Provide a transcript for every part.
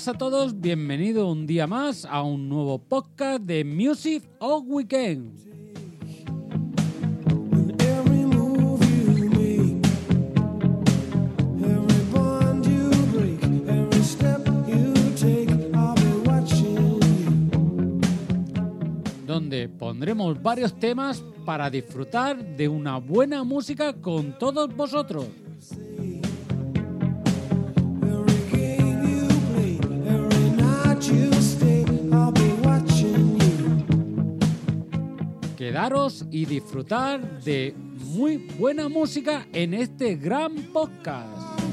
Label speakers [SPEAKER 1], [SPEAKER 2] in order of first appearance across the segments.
[SPEAKER 1] buenas a todos, bienvenido un día más a un nuevo podcast de Music of Weekend. Donde pondremos varios temas para disfrutar de una buena música con todos vosotros. Quedaros y disfrutar de muy buena música en este gran podcast.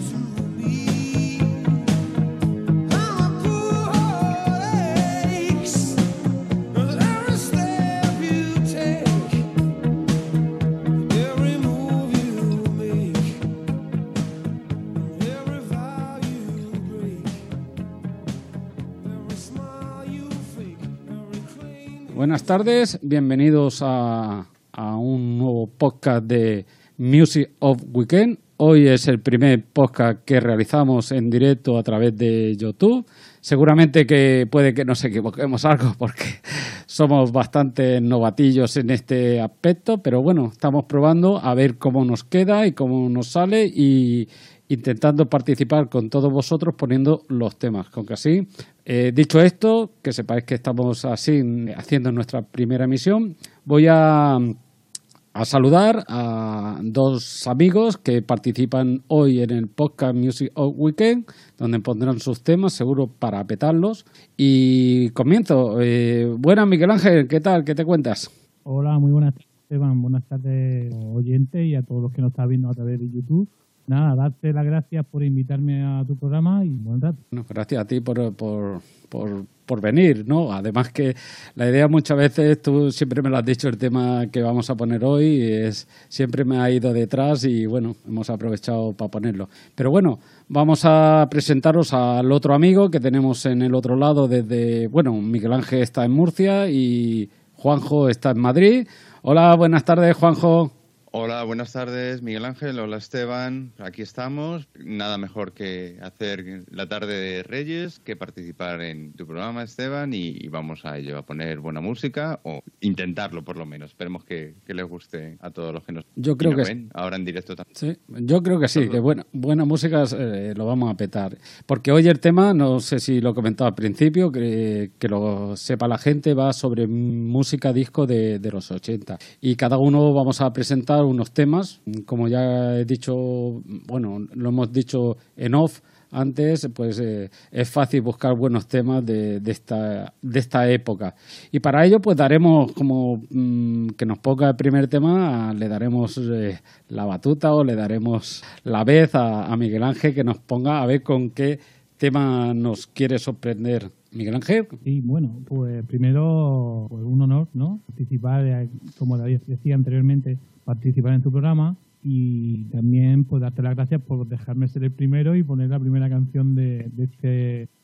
[SPEAKER 1] Buenas tardes, bienvenidos a, a un nuevo podcast de Music of Weekend. Hoy es el primer podcast que realizamos en directo a través de YouTube. Seguramente que puede que nos equivoquemos algo porque somos bastante novatillos en este aspecto, pero bueno, estamos probando a ver cómo nos queda y cómo nos sale y intentando participar con todos vosotros poniendo los temas. Con que así, eh, dicho esto, que sepáis que estamos así haciendo nuestra primera emisión, voy a, a saludar a dos amigos que participan hoy en el podcast Music of Weekend, donde pondrán sus temas, seguro para petarlos. Y comienzo. Eh, buenas, Miguel Ángel, ¿qué tal? ¿Qué te cuentas?
[SPEAKER 2] Hola, muy buenas Esteban. Buenas tardes, oyentes, y a todos los que nos están viendo a través de YouTube. Nada, darte las gracias por invitarme a tu programa y buen rato.
[SPEAKER 1] Gracias a ti por, por, por, por venir, ¿no? Además que la idea muchas veces, tú siempre me lo has dicho, el tema que vamos a poner hoy es siempre me ha ido detrás y bueno, hemos aprovechado para ponerlo. Pero bueno, vamos a presentaros al otro amigo que tenemos en el otro lado desde, bueno, Miguel Ángel está en Murcia y Juanjo está en Madrid. Hola, buenas tardes, Juanjo.
[SPEAKER 3] Hola, buenas tardes, Miguel Ángel. Hola, Esteban. Aquí estamos. Nada mejor que hacer la tarde de Reyes que participar en tu programa, Esteban, y, y vamos a ello, a poner buena música o intentarlo por lo menos. Esperemos que, que les guste a todos los que nos,
[SPEAKER 1] Yo creo
[SPEAKER 3] nos
[SPEAKER 1] que
[SPEAKER 3] ven ahora en directo también.
[SPEAKER 1] Sí, yo creo que sí, que buena, buena música eh, lo vamos a petar. Porque hoy el tema, no sé si lo he comentado al principio, que, que lo sepa la gente, va sobre música disco de, de los 80. Y cada uno vamos a presentar unos temas, como ya he dicho, bueno, lo hemos dicho en off antes, pues eh, es fácil buscar buenos temas de, esta, de esta época. Y para ello, pues daremos como mm, que nos ponga el primer tema, le daremos eh, la batuta o le daremos la vez a, a Miguel Ángel que nos ponga a ver con qué tema nos quiere sorprender. Miguel Ángel,
[SPEAKER 2] Sí, bueno, pues primero, pues un honor, ¿no? Participar, eh, como decía anteriormente, participar en tu programa y también pues darte las gracias por dejarme ser el primero y poner la primera canción de, de este,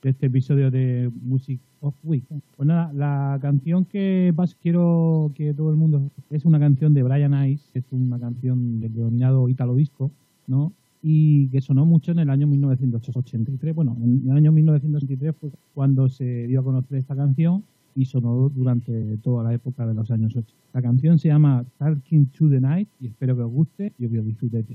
[SPEAKER 2] de este episodio de Music of Week. Pues nada, la canción que vas, quiero que todo el mundo es una canción de Brian Ice, es una canción del denominado Italo Disco, ¿no? y que sonó mucho en el año 1983. Bueno, en el año 1983 fue cuando se dio a conocer esta canción y sonó durante toda la época de los años 80. La canción se llama Talking to the Night y espero que os guste y os disfrutéis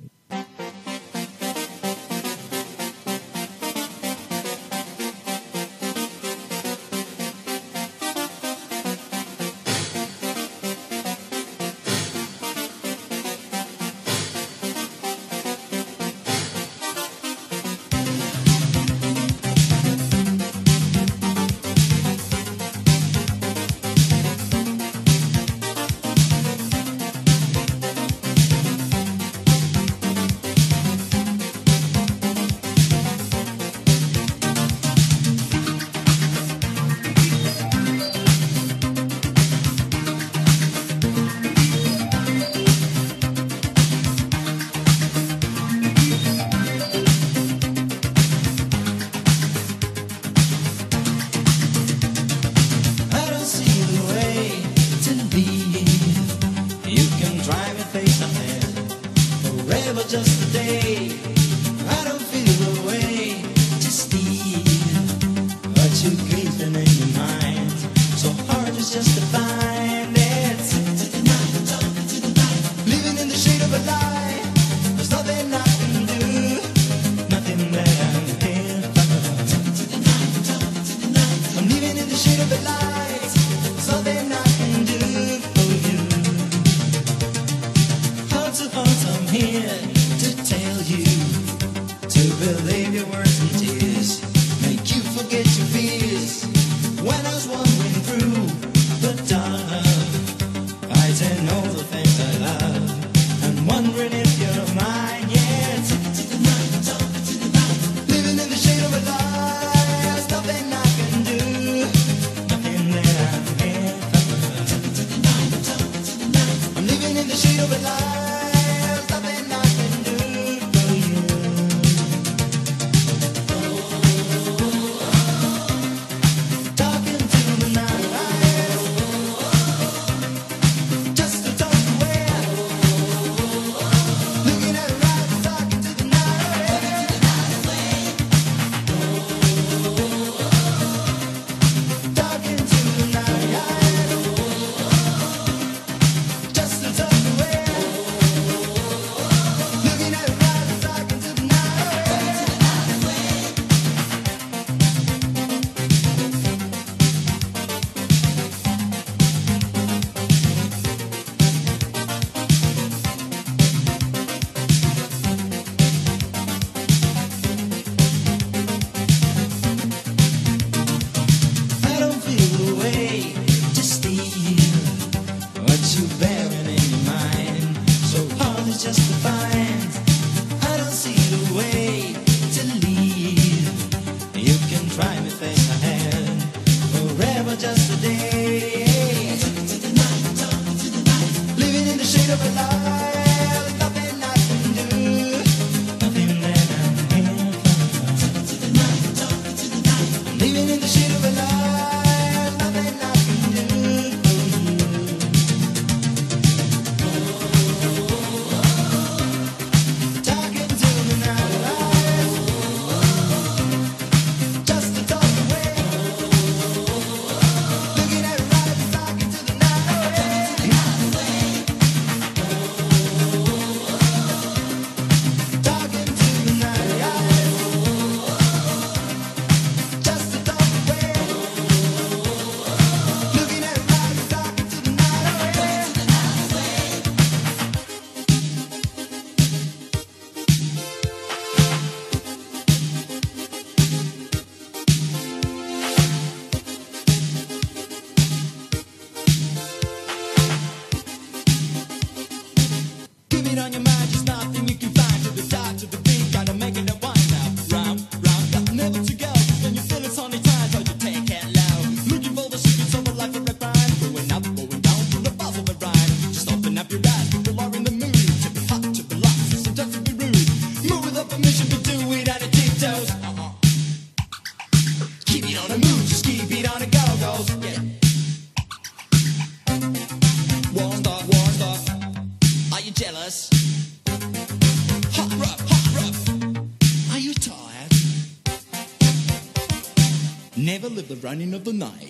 [SPEAKER 4] running of the night.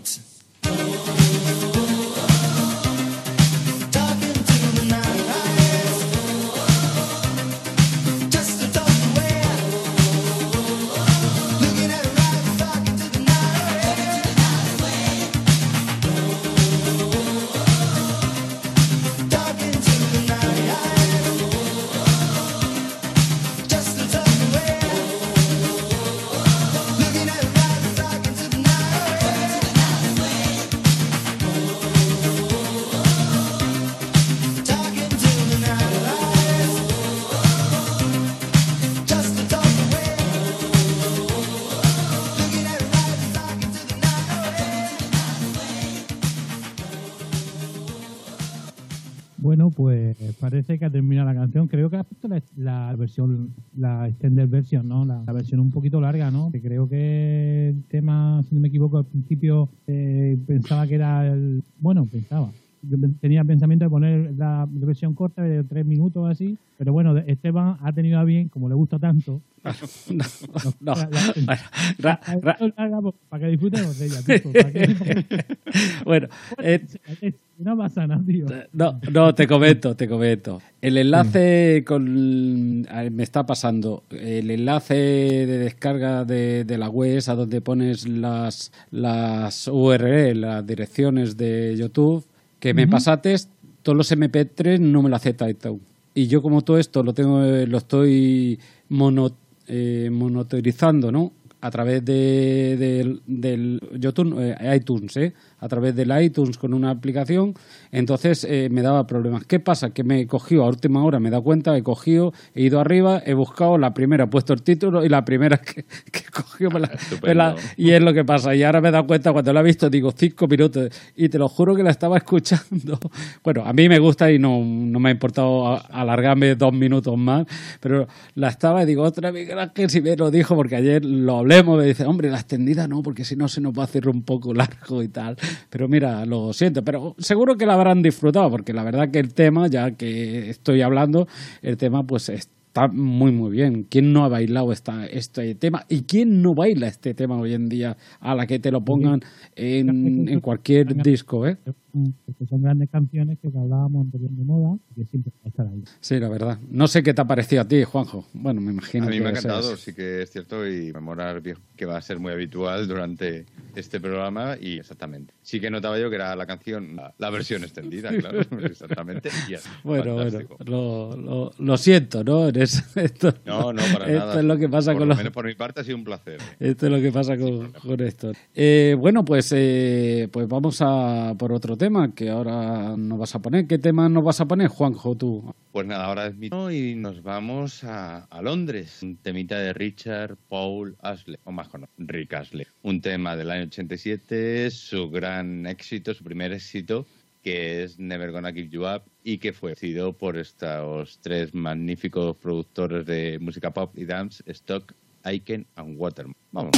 [SPEAKER 2] Pues parece que ha terminado la canción. Creo que has puesto la, la versión, la extended version, ¿no? La, la versión un poquito larga, ¿no? Que creo que el tema, si no me equivoco, al principio eh, pensaba que era el... Bueno, pensaba. Yo tenía pensamiento de poner la versión corta de tres minutos así, pero bueno, Esteban ha tenido a bien, como le gusta tanto,
[SPEAKER 1] no, no.
[SPEAKER 2] pues, para que disfrutemos de ella, tipo, para que-
[SPEAKER 1] bueno, eh,
[SPEAKER 2] no pasa nada, tío.
[SPEAKER 1] No, no, te comento, te comento. El enlace con. Me está pasando. El enlace de descarga de, de la web a donde pones las, las URL, las direcciones de YouTube, que me pasates, todos los MP3 no me lo acepta iTunes. Y yo, como todo esto lo tengo, lo estoy mono, eh, monitorizando, ¿no? A través de, del- del YouTube, eh, iTunes, ¿eh? A través del iTunes con una aplicación, entonces eh, me daba problemas. ¿Qué pasa? Que me he cogido a última hora, me he dado cuenta, he cogido, he ido arriba, he buscado la primera, he puesto el título y la primera que, que he cogido me la- me la-
[SPEAKER 3] Estupendo.
[SPEAKER 1] y es lo que pasa. Y ahora me he dado cuenta cuando la he visto, digo cinco minutos y te lo juro que la estaba escuchando. Bueno, a mí me gusta y no, no me ha importado alargarme dos minutos más, pero la estaba y digo, otra vez que si me lo dijo, porque ayer lo hablemos, me dice, hombre, la extendida no, porque si no se nos va a hacer un poco largo y tal. Pero mira, lo siento, pero seguro que la habrán disfrutado, porque la verdad que el tema, ya que estoy hablando, el tema pues está muy muy bien. ¿Quién no ha bailado esta, este tema? ¿Y quién no baila este tema hoy en día a la que te lo pongan en, en cualquier disco? ¿eh?
[SPEAKER 2] Porque son grandes canciones que hablábamos anteriormente de moda y que siempre van a estar ahí.
[SPEAKER 1] Sí, la verdad. No sé qué te ha parecido a ti, Juanjo. Bueno, me imagino
[SPEAKER 3] A mí
[SPEAKER 1] que
[SPEAKER 3] me ha encantado, sí que es cierto, y memorar viejo, que va a ser muy habitual durante este programa. Y exactamente. Sí que notaba yo que era la canción, la, la versión extendida, claro. Exactamente. y es
[SPEAKER 1] Bueno, bueno,
[SPEAKER 3] fantástico.
[SPEAKER 1] lo, lo, lo siento, ¿no? Eres- esto,
[SPEAKER 3] No, no, para
[SPEAKER 1] esto
[SPEAKER 3] nada.
[SPEAKER 1] es lo que pasa
[SPEAKER 3] por
[SPEAKER 1] con
[SPEAKER 3] lo
[SPEAKER 1] los,
[SPEAKER 3] menos por mi parte ha sido un placer.
[SPEAKER 1] Esto es lo que pasa con, con esto. Eh, bueno, pues, eh, pues vamos a por otro tema que ahora nos vas a poner. ¿Qué tema nos vas a poner, Juanjo, tú?
[SPEAKER 3] Pues nada, ahora es y nos vamos a, Londres. Un temita de Richard Paul Ashley, o más conocido, Rick Ashley. Un tema del año 87, su gran éxito, su primer éxito, que es Never Gonna Give You Up y que fue producido por estos tres magníficos productores de música pop y dance, Stock, Aiken and Waterman. Vamos.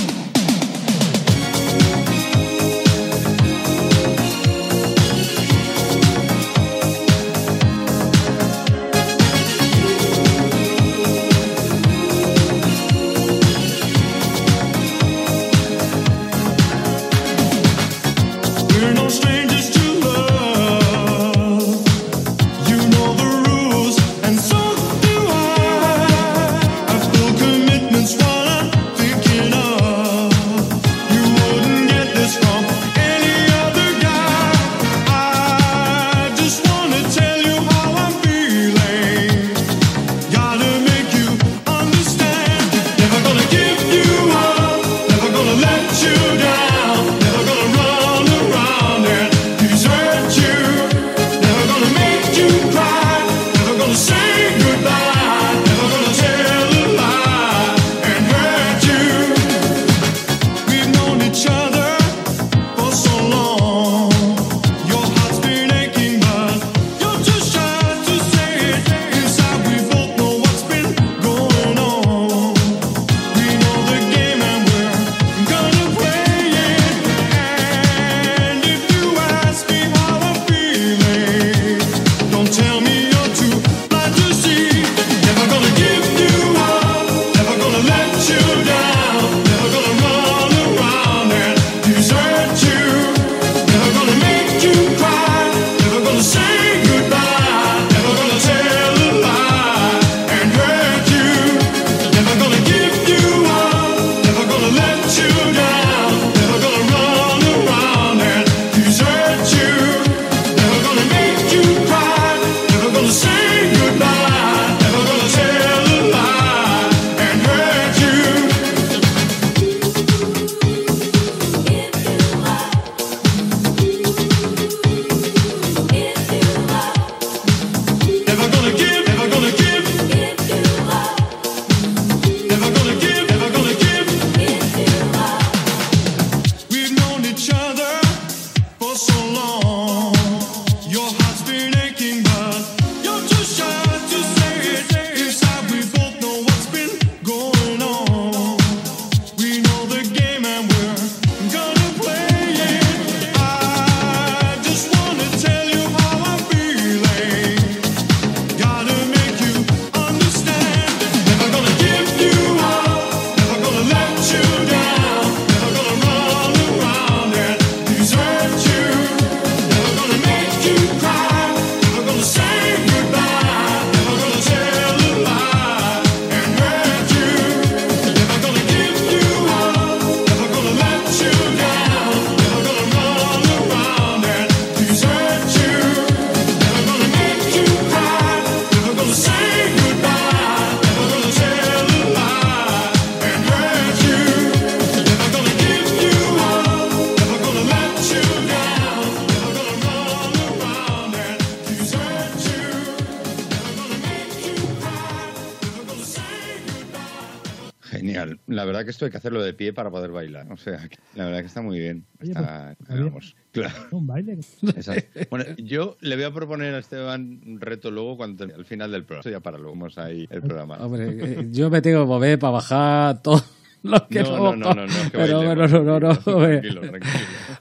[SPEAKER 3] La verdad que esto hay que hacerlo de pie para poder bailar. O sea, la verdad que está muy bien.
[SPEAKER 2] Oye,
[SPEAKER 3] Está,
[SPEAKER 2] pues,
[SPEAKER 3] claro.
[SPEAKER 2] Un baile.
[SPEAKER 3] Exacto. Bueno, yo le voy a proponer a Esteban un reto luego cuando al final del programa. Eso ya para luego vamos ahí el programa.
[SPEAKER 1] Hombre, eh, yo me tengo que mover para bajar todo lo que
[SPEAKER 3] No, no, no, no, no, que
[SPEAKER 1] Pero bueno,
[SPEAKER 3] bailemos,
[SPEAKER 1] no, no, no.
[SPEAKER 3] Tranquilo, tranquilo.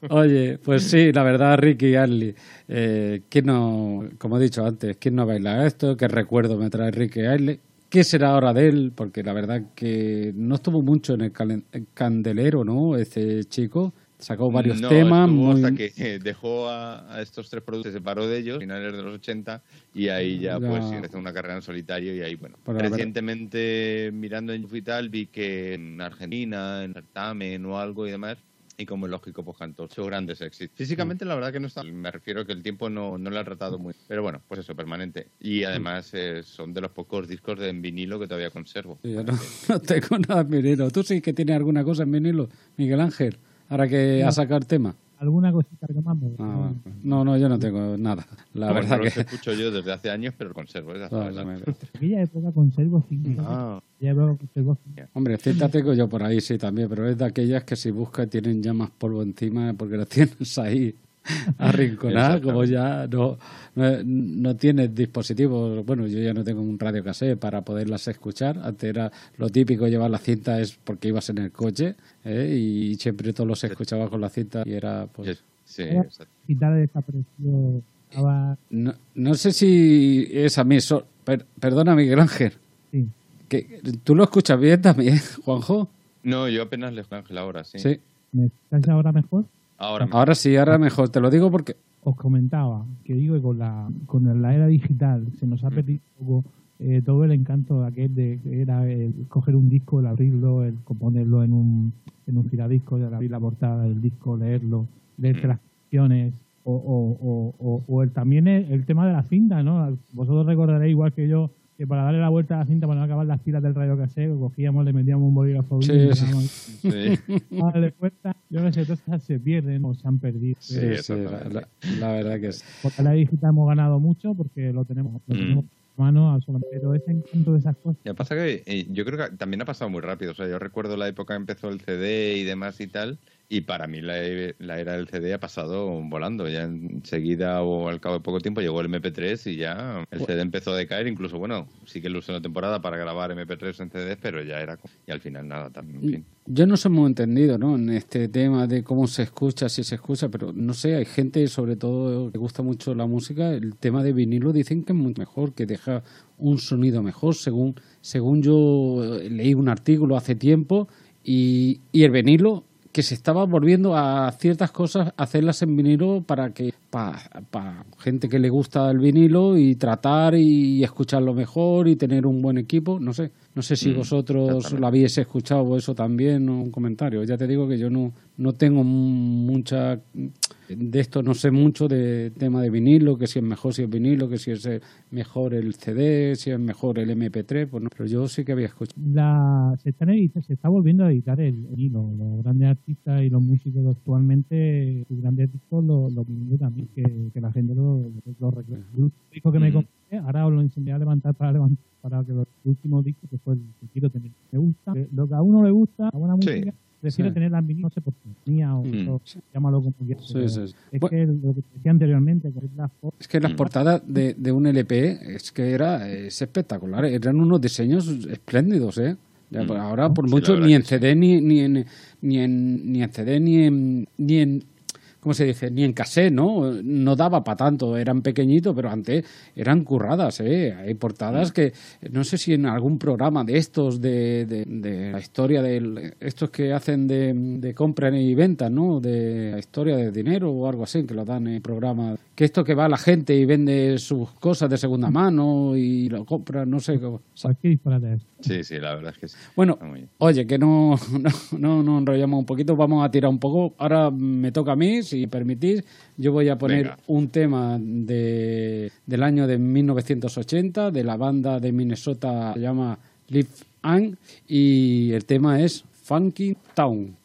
[SPEAKER 1] Oye, pues sí, la verdad, Ricky Astley. Eh, ¿quién no, como he dicho antes, quién no baila esto? ¿Qué recuerdo me trae Ricky Astley? ¿Qué será ahora de él? Porque la verdad que no estuvo mucho en el candelero, ¿no? Este chico. Sacó varios
[SPEAKER 3] No,
[SPEAKER 1] temas.
[SPEAKER 3] estuvo
[SPEAKER 1] Muy...
[SPEAKER 3] hasta que dejó a, a estos tres productos, se separó de ellos, finales de los 80, y ahí ya,
[SPEAKER 1] Ya.
[SPEAKER 3] pues empezó una carrera en solitario y ahí, bueno.
[SPEAKER 1] Pero
[SPEAKER 3] Recientemente, mirando en YouTube y tal, vi que en Argentina, en certamen o algo y demás, y como es lógico, pues cantó sus grandes éxitos. Físicamente, la verdad que no está, me refiero que el tiempo no, no le ha tratado muy Pero bueno, pues eso, permanente. Y además eh, son de los pocos discos de en vinilo que todavía conservo.
[SPEAKER 1] Sí, Yo no, no tengo nada en vinilo. ¿Tú sí que tienes alguna cosa en vinilo, Miguel Ángel? Ahora que
[SPEAKER 2] No.
[SPEAKER 1] ha sacado el tema.
[SPEAKER 2] Alguna cosita que más me gusta.
[SPEAKER 1] Ah, no, no, yo no tengo nada. La
[SPEAKER 3] No,
[SPEAKER 1] verdad
[SPEAKER 3] no
[SPEAKER 1] que...
[SPEAKER 3] los escucho yo desde hace años, pero conservo. ya sabes,
[SPEAKER 1] No,
[SPEAKER 2] En aquella época conservo cinco.
[SPEAKER 3] Ah,
[SPEAKER 2] conservo cinco.
[SPEAKER 1] Hombre, cinta tengo yo por ahí, sí, también, pero es de aquellas que si buscas tienen ya más polvo encima porque las tienes ahí arrinconadas, como ya no, no, no tienes dispositivos. Bueno, yo ya no tengo un radio cassette para poderlas escuchar. Antes era lo típico llevar la cinta es porque ibas en el coche ¿eh? y siempre todos los escuchabas con la cinta y era pues...
[SPEAKER 3] sí.
[SPEAKER 2] Quitar desapareció.
[SPEAKER 1] No, no sé si es a mí, so- per- perdona Miguel Ángel,
[SPEAKER 2] Sí.
[SPEAKER 1] que tú lo escuchas bien también, Juanjo.
[SPEAKER 3] No, yo apenas le Ángel ahora, sí.
[SPEAKER 1] Sí.
[SPEAKER 2] ¿Me escucháis ahora mejor?
[SPEAKER 3] Ahora
[SPEAKER 1] sí, ahora mejor. Te lo digo porque
[SPEAKER 2] os comentaba que digo que con la con la era digital se nos ha perdido un poco eh, todo el encanto de aquel de que era el coger un disco, el abrirlo, el componerlo en un en un giradisco, el abrir la portada del disco, leerlo, leerte las canciones o, o, o, o, o el, también el, el tema de la cinta, ¿no? Vosotros recordaréis igual que yo que para darle la vuelta a la cinta para no acabar las pilas del radio cassette, cogíamos, le metíamos un bolígrafo
[SPEAKER 1] Sí,
[SPEAKER 2] y
[SPEAKER 1] sí.
[SPEAKER 2] dábamos-
[SPEAKER 3] Sí,
[SPEAKER 2] a darle vuelta. Yo no sé, todas esas se pierden o se han perdido.
[SPEAKER 3] Sí,
[SPEAKER 1] Sí, sí, la, la- la verdad que sí.
[SPEAKER 2] Porque la digital hemos ganado mucho porque lo tenemos, lo
[SPEAKER 3] Mm.
[SPEAKER 2] tenemos a mano absolutamente. Pero ese encanto de esas cosas,
[SPEAKER 3] Ya pasa que eh, yo creo que también ha pasado muy rápido. O sea, yo recuerdo la época que empezó el CD y demás y tal. Y para mí la, la era del CD ha pasado volando. Ya enseguida o al cabo de poco tiempo llegó el MP3 y ya el CD empezó a decaer. Incluso, bueno, sí que lo usé una temporada para grabar MP3 en CD, pero ya era. Y al final nada, también.
[SPEAKER 1] Yo no soy muy entendido ¿no? en este tema de cómo se escucha, si se escucha, pero no sé, hay gente, sobre todo, que gusta mucho la música. El tema de vinilo dicen que es mucho mejor, que deja un sonido mejor, según, según yo leí un artículo hace tiempo. Y, y el vinilo que se estaba volviendo a ciertas cosas hacerlas en vinilo para que para gente que le gusta el vinilo y tratar y escucharlo mejor y tener un buen equipo. No sé no sé si
[SPEAKER 3] Mm,
[SPEAKER 1] vosotros lo habéis escuchado eso también o un comentario. Ya te digo que yo no no tengo mucha de esto no sé mucho de tema de vinilo que si es mejor si es vinilo que si es eh, mejor el CD si es mejor el MP3 pues no, pero yo sí que había escuchado
[SPEAKER 2] la, se, están edita- se está volviendo a editar el, el hilo. Los grandes artistas y los músicos actualmente, sus grandes discos, los lo, vinilos también, que, que la gente lo, lo reclama. El último disco que me
[SPEAKER 3] Mm.
[SPEAKER 2] compré, ahora os lo enseñé a levantar para levantar para que los últimos discos, que fue el que quiero tener, me gusta. Lo que a uno le gusta, la buena
[SPEAKER 3] Sí.
[SPEAKER 2] Prefiero
[SPEAKER 1] Sí.
[SPEAKER 2] tenerla en vinilo, no sé por qué, mía o,
[SPEAKER 3] Mm.
[SPEAKER 2] o llámalo como quieras.
[SPEAKER 1] Sí, sí, sí.
[SPEAKER 2] Es
[SPEAKER 1] Bueno.
[SPEAKER 2] que lo que decía anteriormente, que es la foto,
[SPEAKER 1] Es que las
[SPEAKER 3] Mm.
[SPEAKER 1] portadas de, de un LP es que era es espectacular, eran unos diseños espléndidos, ¿eh? Ya,
[SPEAKER 3] Mm.
[SPEAKER 1] pues ahora por
[SPEAKER 3] Sí,
[SPEAKER 1] mucho
[SPEAKER 3] la
[SPEAKER 1] ni en. CD ni, ni en ni en ni en CD ni en ni en ¿cómo se dice? Ni en cassette, ¿no? No daba para tanto, eran pequeñitos, pero antes eran curradas, ¿eh? Hay
[SPEAKER 3] Mm.
[SPEAKER 1] portadas que, no sé si en algún programa de estos, de, de, de la historia de estos que hacen de, de compra y venta, ¿no? De la historia del dinero o algo así, que lo dan en programa. Que esto que va la gente y vende sus cosas de segunda mano y lo compra, no sé cómo.
[SPEAKER 2] cualquier disparate es.
[SPEAKER 3] Sí, sí, la verdad es que sí.
[SPEAKER 1] Bueno. Oye, que no, no, no, no enrollamos un poquito, vamos a tirar un poco. Ahora me toca a mí, si permitís. Yo voy a poner
[SPEAKER 3] Venga.
[SPEAKER 1] un tema de, del año de 1980, de la banda de Minnesota, se llama Live Ang, y el tema es Funky Town.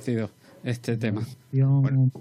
[SPEAKER 1] Parecido este tema?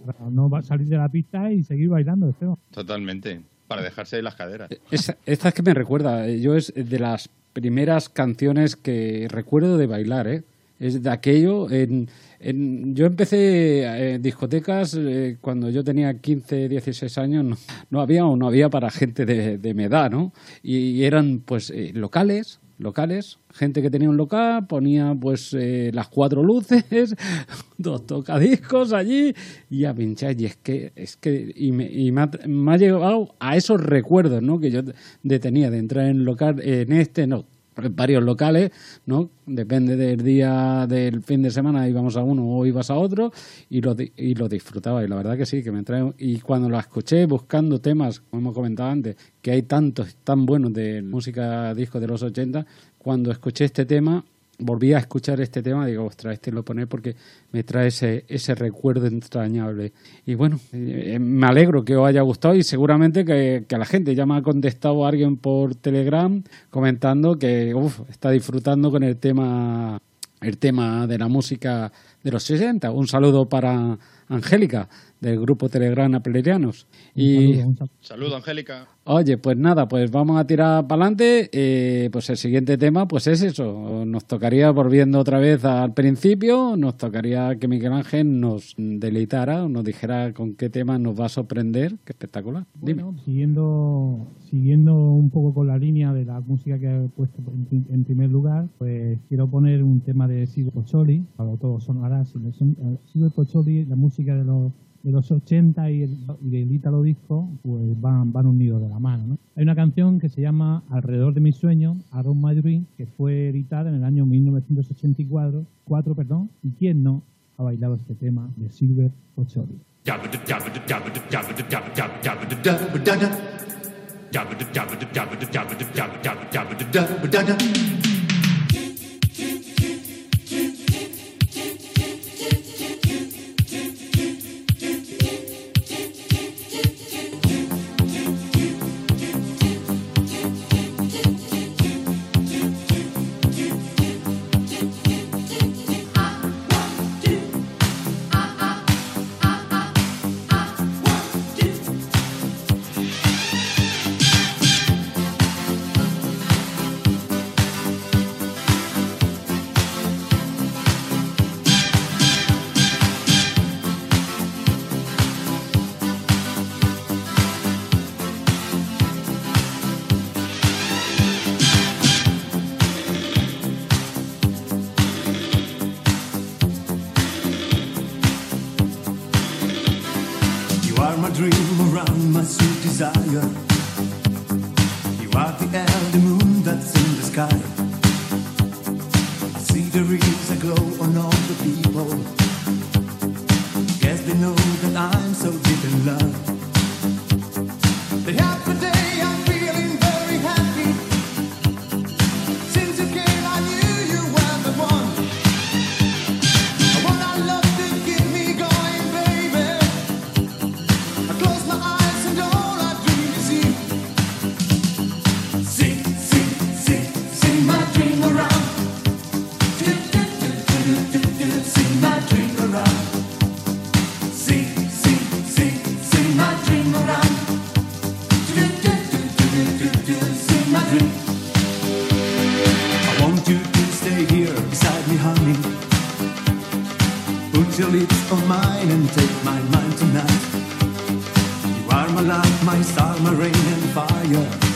[SPEAKER 2] Para no va- salir de la pista y seguir bailando, Esteban.
[SPEAKER 3] Totalmente. Para dejarse ahí las caderas.
[SPEAKER 1] Es- esta es que me recuerda, eh, yo es de las primeras canciones que recuerdo de bailar, ¿eh? Es de aquello. En, en- yo empecé en discotecas eh, cuando yo tenía 15, 16 años, no, no había o no había para gente de, de mi edad, ¿no? Y, eran pues eh, locales, locales, gente que tenía un local, ponía pues eh, las cuatro luces, dos tocadiscos allí y a pinchar. Y es que, es que, y me, y me ha, me llevado a esos recuerdos, ¿no? Que yo de tenía de entrar en local, en este, no, varios locales, ¿no? Depende del día del fin de semana, íbamos a uno o ibas a otro y lo, y lo disfrutaba. Y la verdad que sí, que me trae. Y cuando lo escuché buscando temas, como hemos comentado antes, que hay tantos tan buenos de música disco de los 80, cuando escuché este tema, volví a escuchar este tema, digo, ostras, este lo pone porque me trae ese, ese recuerdo entrañable. Y bueno, eh, me alegro que os haya gustado y seguramente que, que la gente ya me ha contestado alguien por Telegram comentando que uf, está disfrutando con el tema el tema de la música de los 60. Un saludo para Angélica del grupo Telegram Apelerianos. Y
[SPEAKER 2] Un saludo,
[SPEAKER 3] Angélica.
[SPEAKER 1] Oye, pues nada, pues vamos a tirar para adelante. Eh, pues el siguiente tema, pues es eso. Nos tocaría, volviendo otra vez al principio, nos tocaría que Miguel Ángel nos deleitara o nos dijera con qué tema nos va a sorprender. Qué espectacular. Dime.
[SPEAKER 2] Bueno, siguiendo, siguiendo un poco con la línea de la música que he puesto en, en primer lugar, pues quiero poner un tema de Silvio Pozzoli, para todos sonará, Silvio eh, Silvio Pozzoli, la música de los de los 80 y el, y el Ítalo Disco, pues van, van unidos de la mano. ¿no? Hay una canción que se llama Alrededor de mis sueños, Around My Dream, que fue editada en el año 1984, cuatro, perdón, y quién no ha bailado este tema de Silver Pozzoli.
[SPEAKER 5] My light, my star, my rain and fire.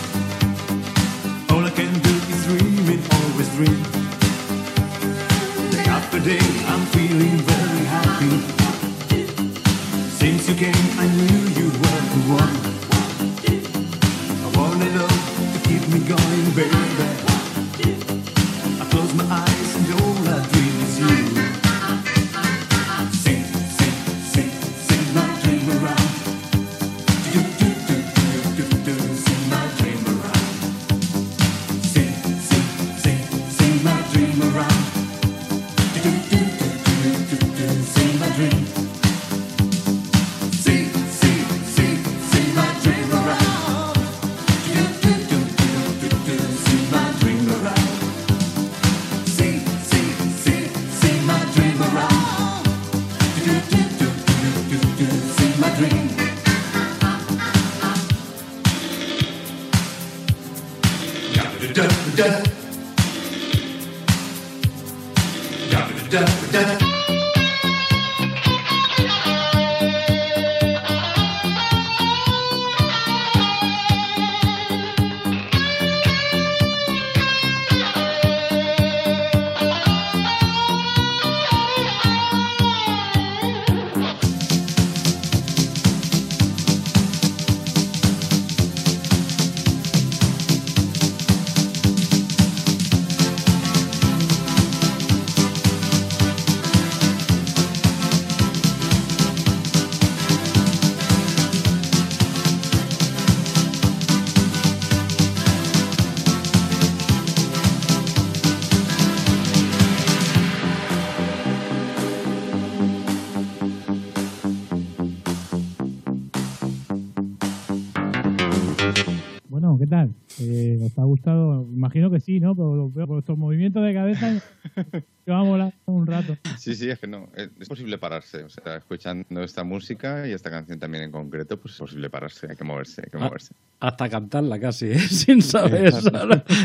[SPEAKER 2] Sí, ¿no? Por, por vuestros movimientos de cabeza que va a molar un rato.
[SPEAKER 3] Sí, sí, es que no, es es posible pararse. O sea, escuchando esta música y esta canción también en concreto, pues es posible pararse, hay que moverse, hay que
[SPEAKER 1] Ah.
[SPEAKER 3] moverse.
[SPEAKER 1] Hasta cantarla casi, ¿eh? sin saber.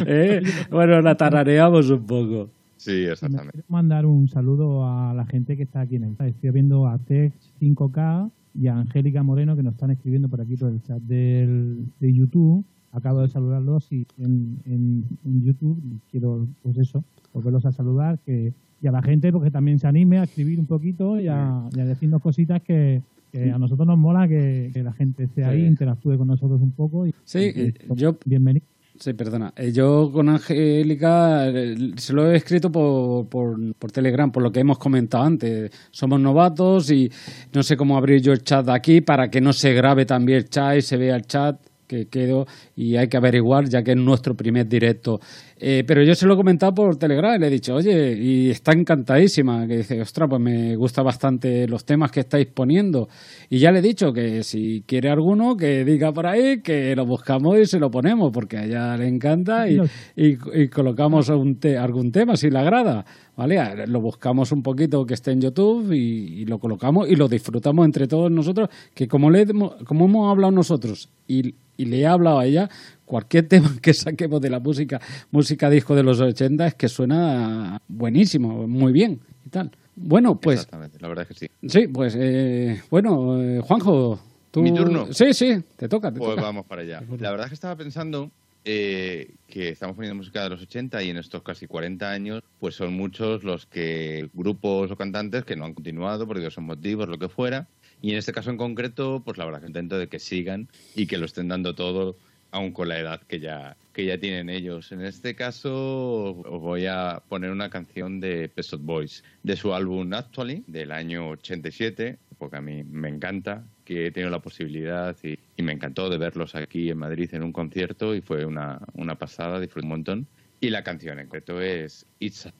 [SPEAKER 1] ¿eh? Bueno, la tarareamos un poco.
[SPEAKER 3] Sí,
[SPEAKER 2] Me
[SPEAKER 3] exactamente.
[SPEAKER 2] quiero mandar un saludo a la gente que está aquí en el chat. Estoy viendo a Tex 5K y a Angélica Moreno que nos están escribiendo por aquí por el chat del, de YouTube. Acabo de saludarlos y en, en, en YouTube quiero, pues eso, volverlos a saludar que, y a la gente porque también se anime a escribir un poquito y a, y a decirnos cositas que, que a nosotros nos mola que, que la gente esté ahí,
[SPEAKER 1] Sí.
[SPEAKER 2] interactúe con nosotros un poco. Y,
[SPEAKER 1] Sí,
[SPEAKER 2] y
[SPEAKER 1] eh, yo-
[SPEAKER 2] Bienvenidos.
[SPEAKER 1] Sí, perdona. Eh, Yo con Angélica eh, se lo he escrito por, por, por Telegram, por lo que hemos comentado antes. Somos novatos y no sé cómo abrir yo el chat de aquí para que no se grabe también el chat y se vea el chat que quedo y hay que averiguar ya que es nuestro primer directo. Eh, pero yo se lo he comentado por Telegram y le he dicho, oye, y está encantadísima, que dice, ostras, pues me gusta bastante los temas que estáis poniendo. Y ya le he dicho que si quiere alguno, que diga por ahí, que lo buscamos y se lo ponemos, porque a ella le encanta y, y, y colocamos un te- algún tema si le agrada. ¿Vale? Lo buscamos un poquito que esté en YouTube y, y lo colocamos y lo disfrutamos entre todos nosotros, que como, le, como hemos hablado nosotros y, y le he hablado a ella, cualquier tema que saquemos de la música, música disco de los 80 es que suena buenísimo, muy bien y tal. Bueno, pues
[SPEAKER 3] Exactamente, la verdad es que sí.
[SPEAKER 1] sí, pues eh, bueno, eh, Juanjo, tú...
[SPEAKER 3] ¿Mi turno?
[SPEAKER 1] Sí, sí, te toca, te
[SPEAKER 3] Pues
[SPEAKER 1] toca.
[SPEAKER 3] vamos para allá. La verdad es que estaba pensando eh, que estamos poniendo música de los 80 y en estos casi 40 años, pues son muchos los que grupos o cantantes que no han continuado por diversos motivos, lo que fuera. Y en este caso en concreto, pues la verdad que intento de que sigan y que lo estén dando todo, aun con la edad que ya, que ya tienen ellos. En este caso, os voy a poner una canción de Pet Shop Boys, de su álbum Actually, del año 87, porque a mí me encanta, que he tenido la posibilidad y, y me encantó de verlos aquí en Madrid en un concierto y fue una, una pasada, disfruté un montón. Y la canción en concreto es It's a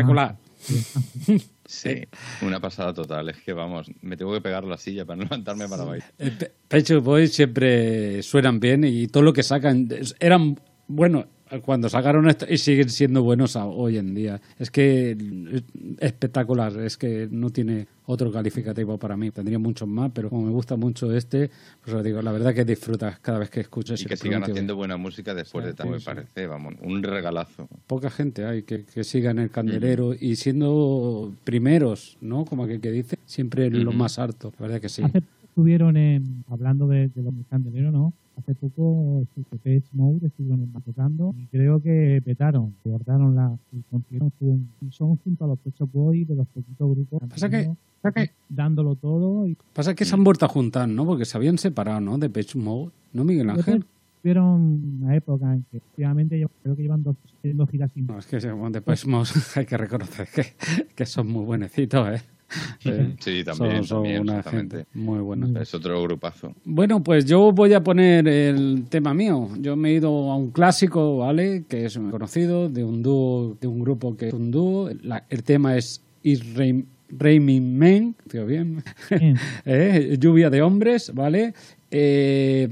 [SPEAKER 1] Espectacular.
[SPEAKER 3] Sí, una pasada total. Es que vamos, me tengo que pegar la silla para no levantarme para bailar.
[SPEAKER 1] Eh, Pe- Pet Shop Boys siempre suenan bien y todo lo que sacan eran bueno cuando sacaron esto y siguen siendo buenos a- hoy en día. Es que es espectacular, es que no tiene otro calificativo para mí. Tendría muchos más, pero como me gusta mucho este, pues os digo, la verdad que disfrutas cada vez que escuchas
[SPEAKER 3] Y que sigan haciendo buena música después de tanto, me
[SPEAKER 1] sí.
[SPEAKER 3] parece, vamos, un regalazo.
[SPEAKER 1] Poca gente hay que, que siga en el candelero y siendo primeros, ¿no? Como aquel que dice, siempre en lo
[SPEAKER 3] Ujú.
[SPEAKER 1] más alto. La verdad que sí.
[SPEAKER 2] Hace poco estuvieron en, hablando de, de los candeleros, ¿no? Hace poco Page Mode estuvieron en- tocando y creo que petaron, guardaron la un son junto a los Pet Shop Boys de los poquitos grupos
[SPEAKER 1] Pasa que-
[SPEAKER 2] cantando, dándolo todo y
[SPEAKER 1] Pasa que se han vuelto a juntar, ¿no? Porque se habían separado, ¿no? De Pitch Mode, ¿no, Miguel Ángel?
[SPEAKER 2] tuvieron una época en que efectivamente yo creo que llevan dos, haciendo giras sin
[SPEAKER 1] No, es que bueno, de Pitch Mode hay que reconocer que, que son muy buenecitos, ¿eh?
[SPEAKER 3] Sí, también,
[SPEAKER 1] son, son
[SPEAKER 3] también,
[SPEAKER 1] una
[SPEAKER 3] exactamente.
[SPEAKER 1] gente muy buena.
[SPEAKER 3] Es otro grupazo.
[SPEAKER 1] Bueno, pues yo voy a poner el tema mío. Yo me he ido a un clásico, ¿vale? Que es conocido, de un dúo, de un grupo que es un dúo. La- el tema es Is Rain, Raining Men, digo bien,
[SPEAKER 2] Bien.
[SPEAKER 1] Eh, Lluvia de Hombres, ¿vale? Eh,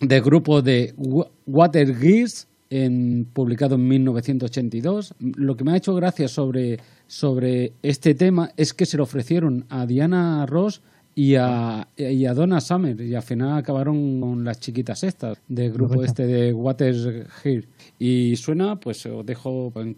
[SPEAKER 1] del grupo de Wa- Water Geese, en, publicado en 1982. Lo que me ha hecho gracia sobre, sobre este tema es que se lo ofrecieron a Diana Ross y a, y a Donna Summer y al final acabaron con las chiquitas estas del grupo este de Water Geese. Y suena, pues os dejo en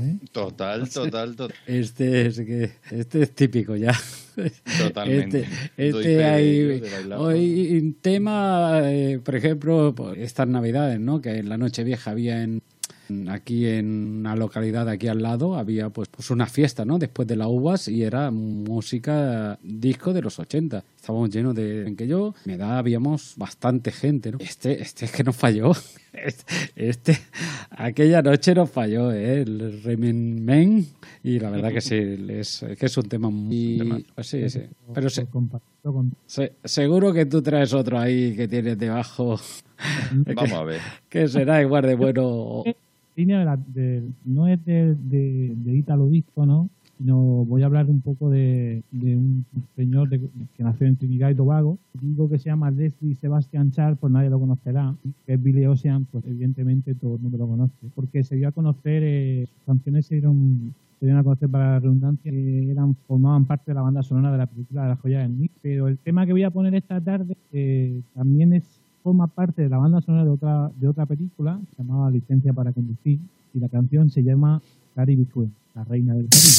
[SPEAKER 6] ¿eh?
[SPEAKER 3] Total, total, total.
[SPEAKER 1] Este es que este es típico ya.
[SPEAKER 3] Totalmente.
[SPEAKER 1] Este, este hay hoy un tema, eh, por ejemplo, pues, estas navidades, ¿no? Que en la noche vieja había en aquí en una localidad de aquí al lado había pues, pues una fiesta, ¿no? Después de las uvas y era música disco de los 80. Estábamos llenos de en que yo, mi edad habíamos bastante gente, ¿no? Este este es que nos falló. Este, este aquella noche nos falló, ¿eh? El Remen Men y la verdad que sí, es, que es un tema muy pues sí, sí. Pero se- se- seguro que tú traes otro ahí que tienes debajo
[SPEAKER 3] Vamos a ver.
[SPEAKER 1] que será igual de bueno.
[SPEAKER 6] línea de la- de- no es de, de, de Italo Disco, ¿no? Sino voy a hablar un poco de, de un señor de- que nació en Trinidad y Tobago. Digo que se llama Leslie Sebastian Charles, pues nadie lo conocerá. Que es Billy Ocean, pues evidentemente todo el mundo lo conoce. Porque se dio a conocer, eh, sus canciones se dieron, se dieron a conocer para la redundancia, que eran, formaban parte de la banda sonora de la película de la joya del Nick. Pero el tema que voy a poner esta tarde eh, también es forma parte de la banda sonora de otra, de otra película, se llamaba Licencia para conducir, y la canción se llama Caribe Queen, la reina del Caribe.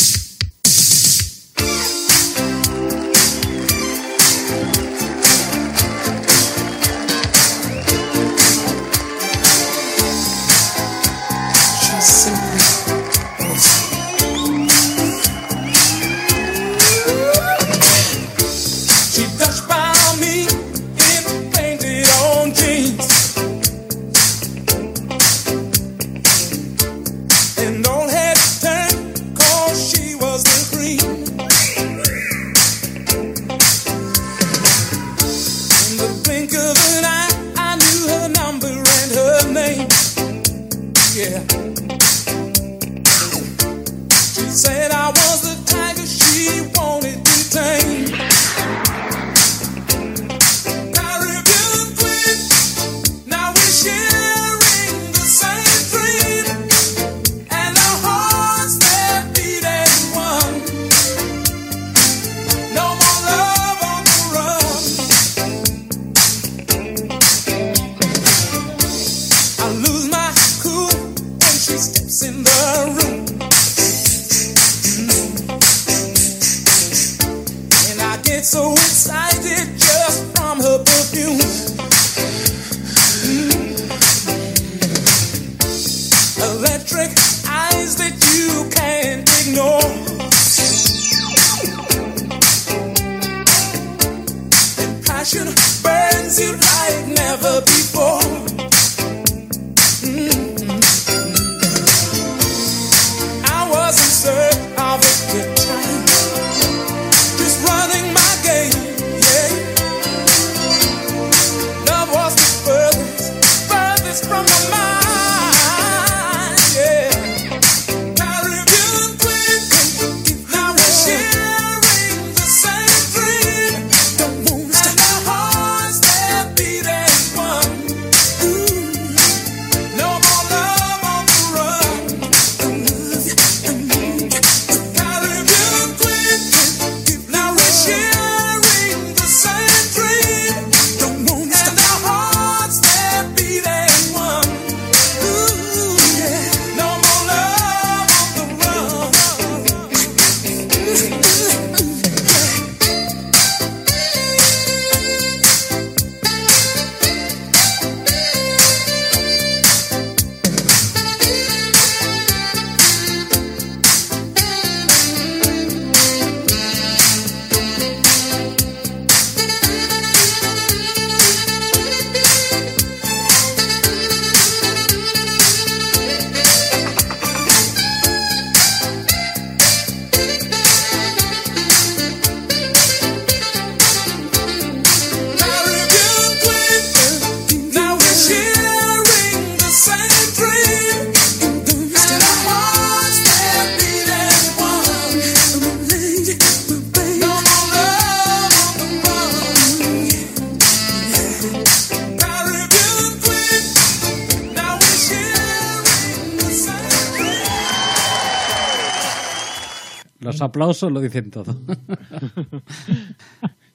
[SPEAKER 1] Los aplausos lo dicen todo.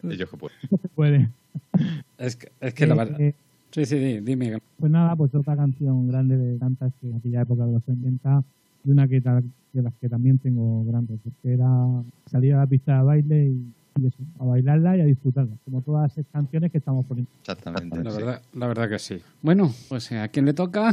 [SPEAKER 3] Ellos que pueden.
[SPEAKER 2] Puede.
[SPEAKER 1] es que, es que la verdad.
[SPEAKER 2] eh,
[SPEAKER 1] Sí, sí, di- dime.
[SPEAKER 2] Pues nada, pues otra canción grande de tantas que en aquella época de los 70 y una que tal- de las que también tengo grandes, porque era salir a la pista de baile y, y eso, a bailarla y a disfrutarla, como todas esas canciones que estamos poniendo.
[SPEAKER 3] Exactamente.
[SPEAKER 1] La
[SPEAKER 3] sí.
[SPEAKER 1] verdad, la verdad que sí. Bueno, pues ¿a quién le toca?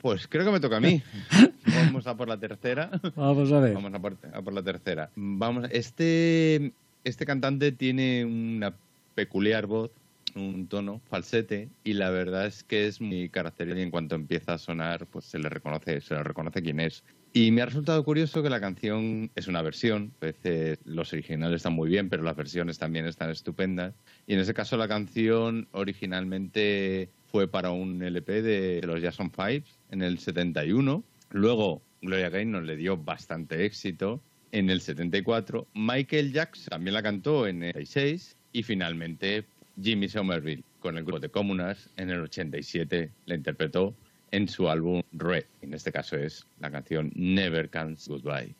[SPEAKER 3] Pues creo que me toca a mí. Vamos a por la tercera.
[SPEAKER 1] Vamos a ver.
[SPEAKER 3] Vamos a por, a por la tercera. Vamos, este, este cantante tiene una peculiar voz, un tono falsete, y la verdad es que es muy característico y en cuanto empieza a sonar, pues se le reconoce, se le reconoce quién es. Y me ha resultado curioso que la canción es una versión, a veces los originales están muy bien, pero las versiones también están estupendas. Y en ese caso la canción originalmente fue para un LP de los Jackson Five en el 71. Luego Gloria Gaynor le dio bastante éxito en el 74. Michael Jackson también la cantó en el 86 y finalmente Jimmy Somerville con el grupo de Comunas en el 87 la interpretó en su álbum Red. En este caso es la canción Never Comes Goodbye.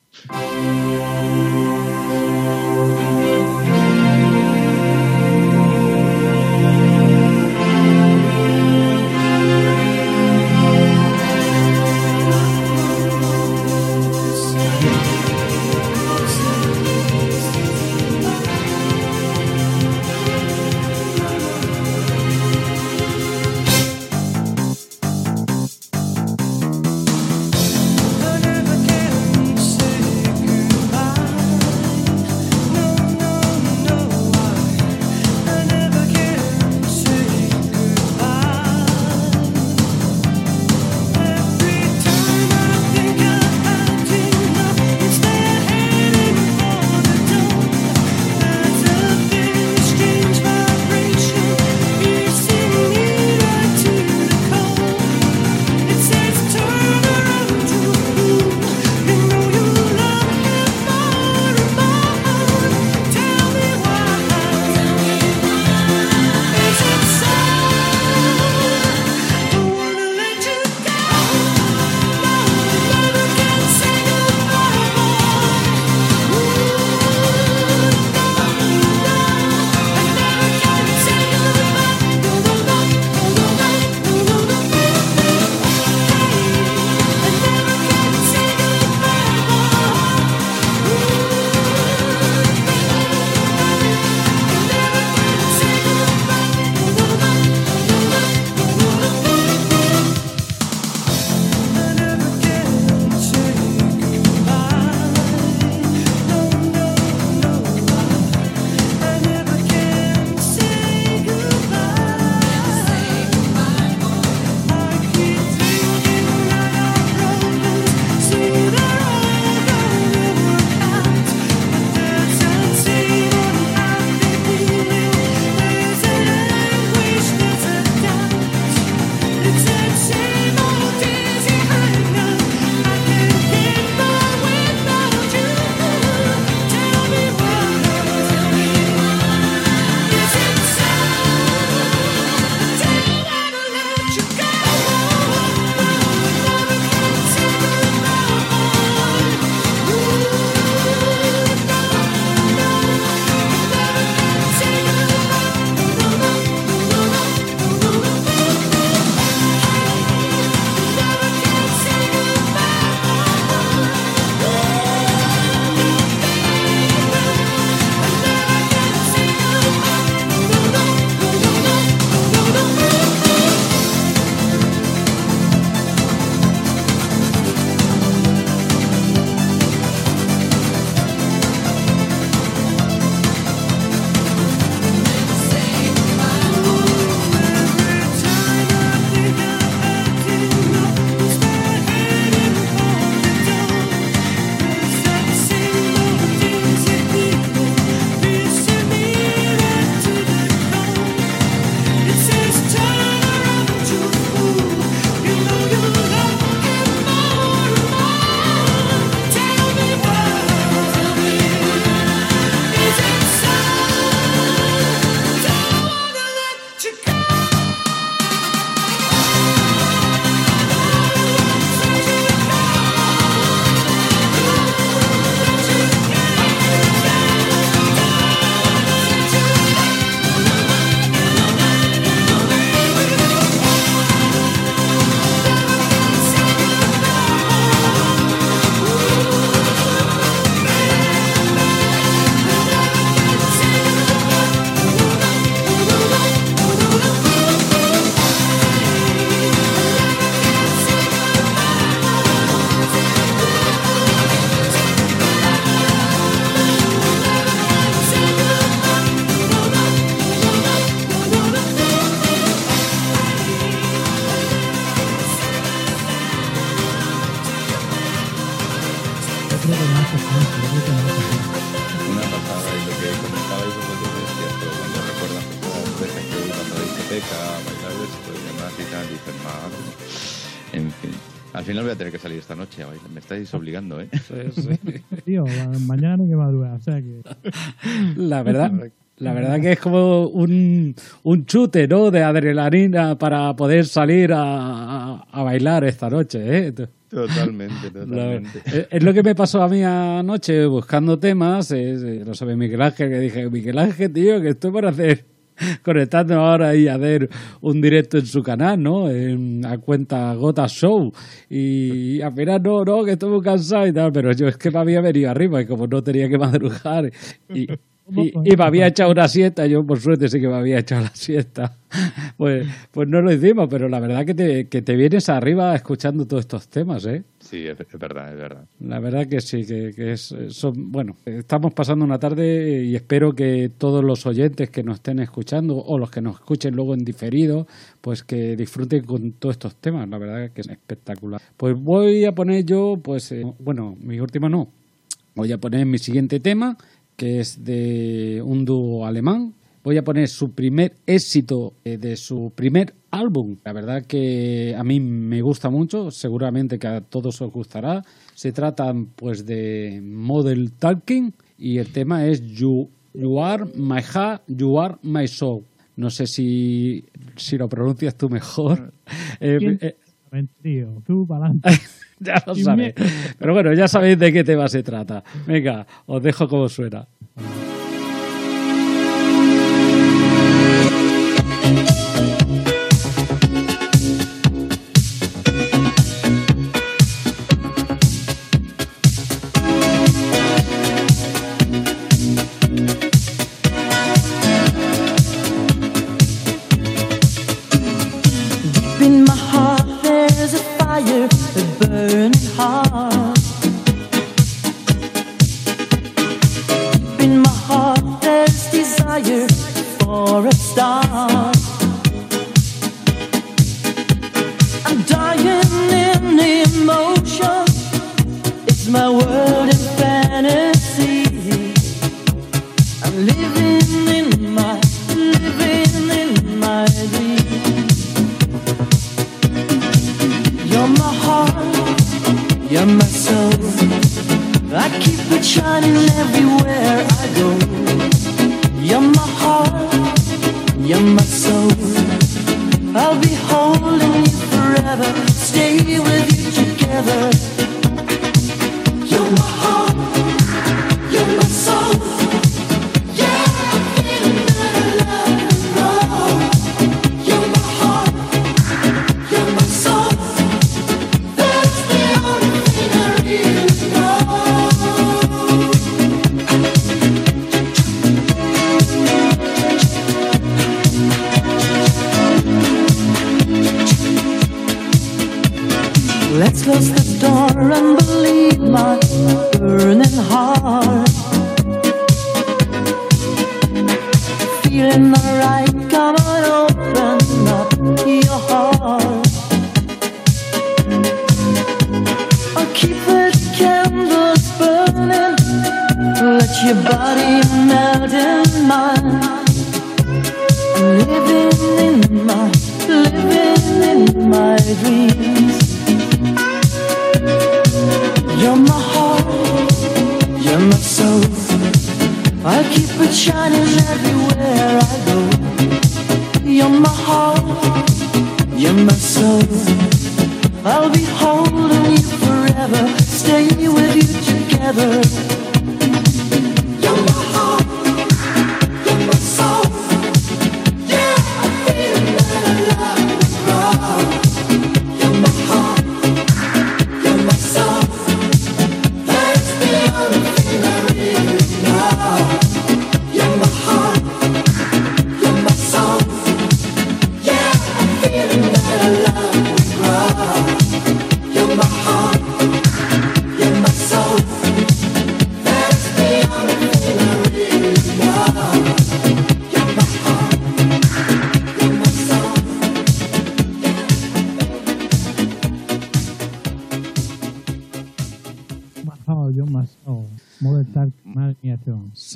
[SPEAKER 3] Estáis obligando, ¿eh?
[SPEAKER 7] Sí, sí.
[SPEAKER 2] Tío, mañana no hay que madrugar, o sea que...
[SPEAKER 7] La verdad, la verdad que es como un, un chute, ¿no? De adrenalina para poder salir a, a- a bailar esta noche, ¿eh?
[SPEAKER 3] Totalmente,
[SPEAKER 7] Lo-
[SPEAKER 3] totalmente.
[SPEAKER 7] es es lo que me pasó a mí anoche buscando temas. Es, eh, lo sabe Miguel Ángel, que dije, Miguel Ángel, tío, que estoy por hacer, conectando ahora y hacer un directo en su canal, ¿no? En, a cuenta Gota Show. Y al final, no, no, que estoy muy cansado y tal, pero yo es que me había venido arriba y como no tenía que madrugar y, y, y me había echado una siesta, yo por suerte sí que me había echado la siesta, pues, pues no lo hicimos, pero la verdad que te, que te vienes arriba escuchando todos estos temas, ¿eh?
[SPEAKER 3] Sí, es, verdad, es verdad.
[SPEAKER 7] La verdad que sí, que, que es, son, bueno, estamos pasando una tarde y espero que todos los oyentes que nos estén escuchando o los que nos escuchen luego en diferido, pues que disfruten con todos estos temas, la verdad que es espectacular. Pues voy a poner yo, pues, eh, bueno, mi último no, voy a poner mi siguiente tema, que es de un dúo alemán. Voy a poner su primer éxito eh, de su primer álbum. La verdad que a mí me gusta mucho, seguramente que a todos os gustará. Se trata pues de Model Talking y el tema es You, you Are My Heart, You Are My Soul. No sé si, si lo pronuncias tú mejor. Eh, eh,
[SPEAKER 2] Tío, tú
[SPEAKER 7] ya lo
[SPEAKER 2] miedo.
[SPEAKER 7] Pero bueno, ya sabéis de qué tema se trata. Venga, os dejo como suena.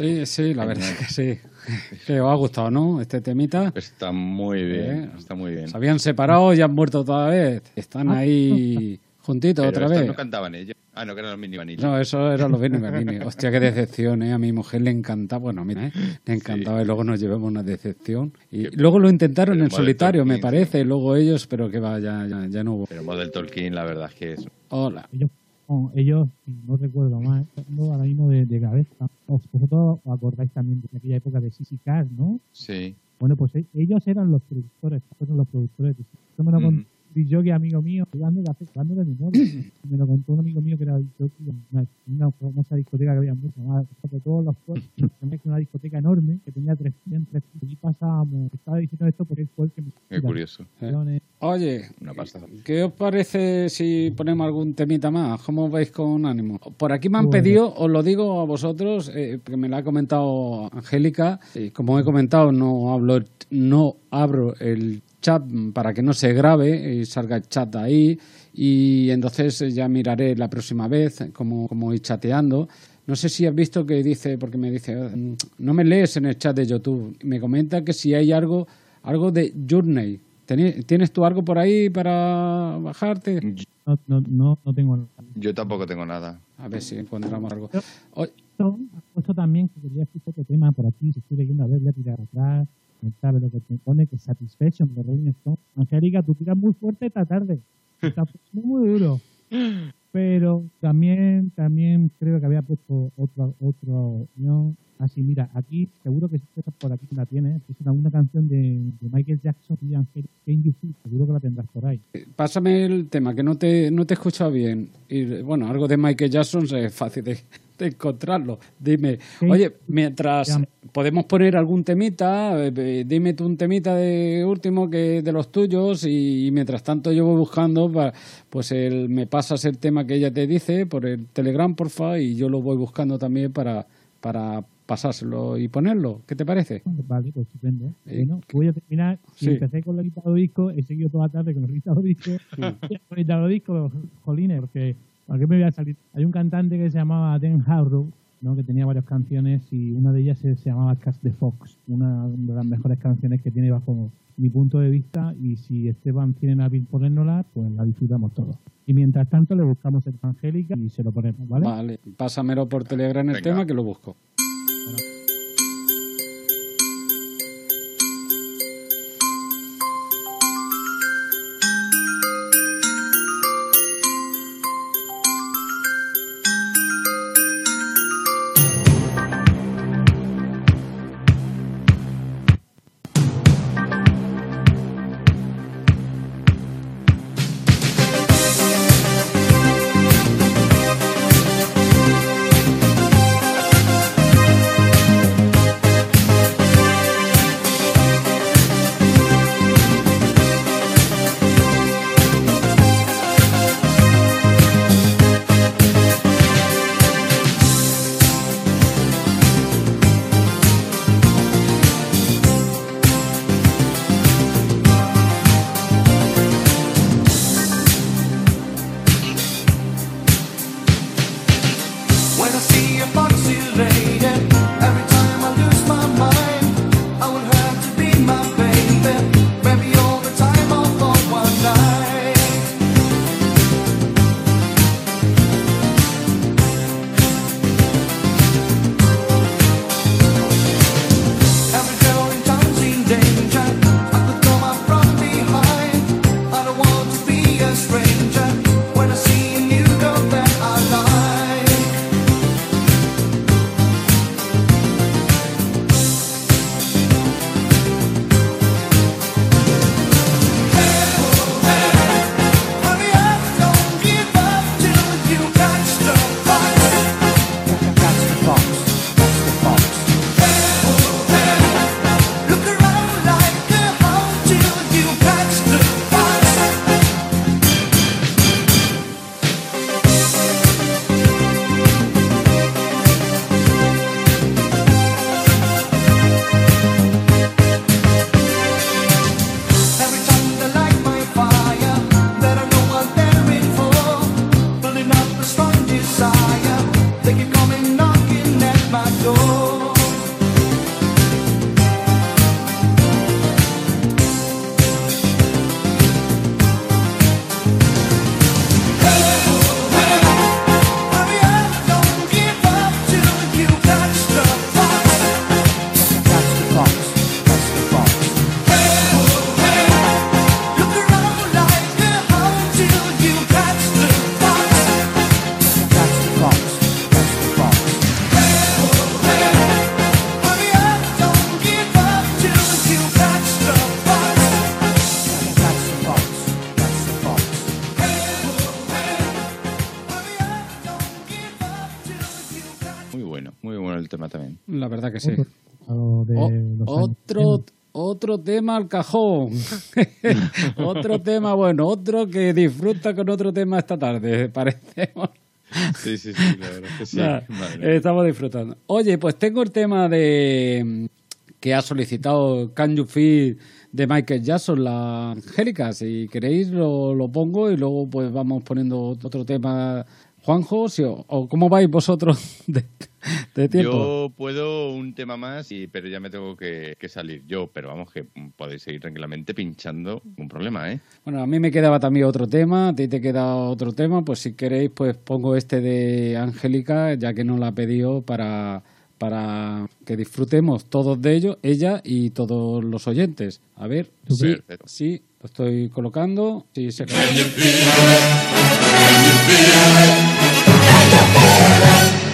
[SPEAKER 7] Sí, sí, la verdad que sí.
[SPEAKER 1] Que os ha gustado, ¿no? Este temita.
[SPEAKER 3] Está muy bien,
[SPEAKER 1] Eh,
[SPEAKER 3] está muy bien.
[SPEAKER 1] Se habían separado y han muerto otra vez. Están ahí juntitos
[SPEAKER 3] Pero
[SPEAKER 1] otra vez.
[SPEAKER 3] no cantaban ellos. Ah, no, que eran los mini vanilla.
[SPEAKER 1] No, eso era los Benny Bernini. Hostia, qué decepción, ¿eh? A mi mujer le encantaba, bueno, a mí ¿eh? le encantaba y luego nos llevamos una decepción. Y
[SPEAKER 3] Qué-
[SPEAKER 1] luego lo intentaron en solitario, me
[SPEAKER 3] Talking,
[SPEAKER 1] parece, y luego ellos, pero que va, ya, ya, ya no hubo.
[SPEAKER 3] Pero Model Tolkien, la verdad es que es...
[SPEAKER 1] Hola.
[SPEAKER 2] Ellos, no, ellos, si no recuerdo más, no ahora mismo de, de cabeza. Os- Vosotros os acordáis también de aquella época de Sissy Cat, ¿no?
[SPEAKER 3] Sí.
[SPEAKER 2] Bueno, pues e- ellos eran los productores, fueron los productores. Eso me lo
[SPEAKER 3] Ujú.
[SPEAKER 2] Un jockey amigo mío, hablando de, hablando de memoria. me lo contó un amigo mío que era jockey en una, una famosa discoteca que había mucho más, de todos los pueblos. Una discoteca enorme que tenía tres, tenían tres y pasábamos. Estaba diciendo esto porque él fue el que me
[SPEAKER 3] Qué curioso.
[SPEAKER 1] Eh. Oye,
[SPEAKER 3] Una pasada.
[SPEAKER 1] ¿qué os parece si ponemos algún temita más? ¿Cómo vais con ánimo? Por aquí me han
[SPEAKER 2] Bueno.
[SPEAKER 1] pedido, os lo digo a vosotros, eh, que me lo ha comentado Angélica, y como he comentado, no hablo, no abro el chat para que no se grabe y salga el chat ahí, y entonces eh, ya miraré la próxima vez cómo, cómo ir chateando. No sé si has visto que dice, porque me dice, "Mm, no me lees en el chat de YouTube, me comenta que si hay algo, algo de Journey. ¿Teni- ¿Tienes tú algo por ahí para bajarte?
[SPEAKER 2] No, no, no, no tengo nada.
[SPEAKER 3] Yo tampoco tengo nada.
[SPEAKER 1] A ver si encontramos algo. O-
[SPEAKER 2] Esto, esto también que quería escuchar otro tema por aquí, si estoy leyendo a ver, voy a tirar atrás, lo que te pone, que Satisfaction de Rolling Stone. Angélica, tú tiras muy fuerte esta tarde, está muy duro. Pero también, también creo que había puesto otra, otro, no, así mira, aquí seguro que por aquí la tienes, es una, una canción de, de Michael Jackson y Feel? seguro que la tendrás por ahí.
[SPEAKER 1] Pásame el tema, que no te, no te he escuchado bien. Y bueno, algo de Michael Jackson es fácil de, de encontrarlo. Dime, oye, mientras
[SPEAKER 2] Ya.
[SPEAKER 1] podemos poner algún temita, eh, eh, dime tú un temita de último que de los tuyos y, mientras tanto yo voy buscando, pues el, me pasas el tema que ella te dice por el Telegram, porfa, y yo lo voy buscando también para, para pasárselo y ponerlo. ¿Qué te parece?
[SPEAKER 2] Vale, pues estupendo.
[SPEAKER 1] Eh,
[SPEAKER 2] Bueno, voy a terminar. Si
[SPEAKER 1] sí.
[SPEAKER 2] empecé con el guitarra disco, he seguido toda la tarde con el guitarra disco. con el guitarra disco, jolines, porque ¿para qué me voy a salir? Hay un cantante que se llamaba Dan Harrow, ¿no? que tenía varias canciones y una de ellas se, se llamaba Cast the Fox, una de las mejores canciones que tiene bajo mi punto de vista y si Esteban tiene a bien ponérnosla, pues la disfrutamos todos. Y mientras tanto le buscamos el Angélica y se lo ponemos, ¿vale?
[SPEAKER 1] Vale, pásamelo por Telegram el
[SPEAKER 3] Venga.
[SPEAKER 1] tema que lo busco. Verdad que sí.
[SPEAKER 2] Otro, a lo de
[SPEAKER 1] O-
[SPEAKER 2] los
[SPEAKER 1] otro, tema al cajón. otro tema, bueno, otro que disfruta con otro tema esta tarde, parecemos.
[SPEAKER 3] Sí, sí, sí, la verdad es que sí.
[SPEAKER 1] Nada, estamos disfrutando. Oye, pues tengo el tema de mm, que ha solicitado Can You Feel de Michael Jackson, la Angélica. Si queréis lo, lo pongo y luego pues vamos poniendo otro tema. Juanjo, si, o, o cómo vais vosotros de, tiempo?
[SPEAKER 3] Yo puedo un tema más, y, pero ya me tengo que, que salir yo. Pero vamos, que podéis seguir tranquilamente pinchando, un problema, ¿eh?
[SPEAKER 1] Bueno, a mí me quedaba también otro tema, a ti te queda otro tema, pues si queréis, pues pongo este de Angélica, ya que nos la ha pedido para, para que disfrutemos todos de ellos, ella y todos los oyentes. A ver, sí,
[SPEAKER 3] Perfecto.
[SPEAKER 1] sí, lo estoy colocando, sí, se
[SPEAKER 7] Look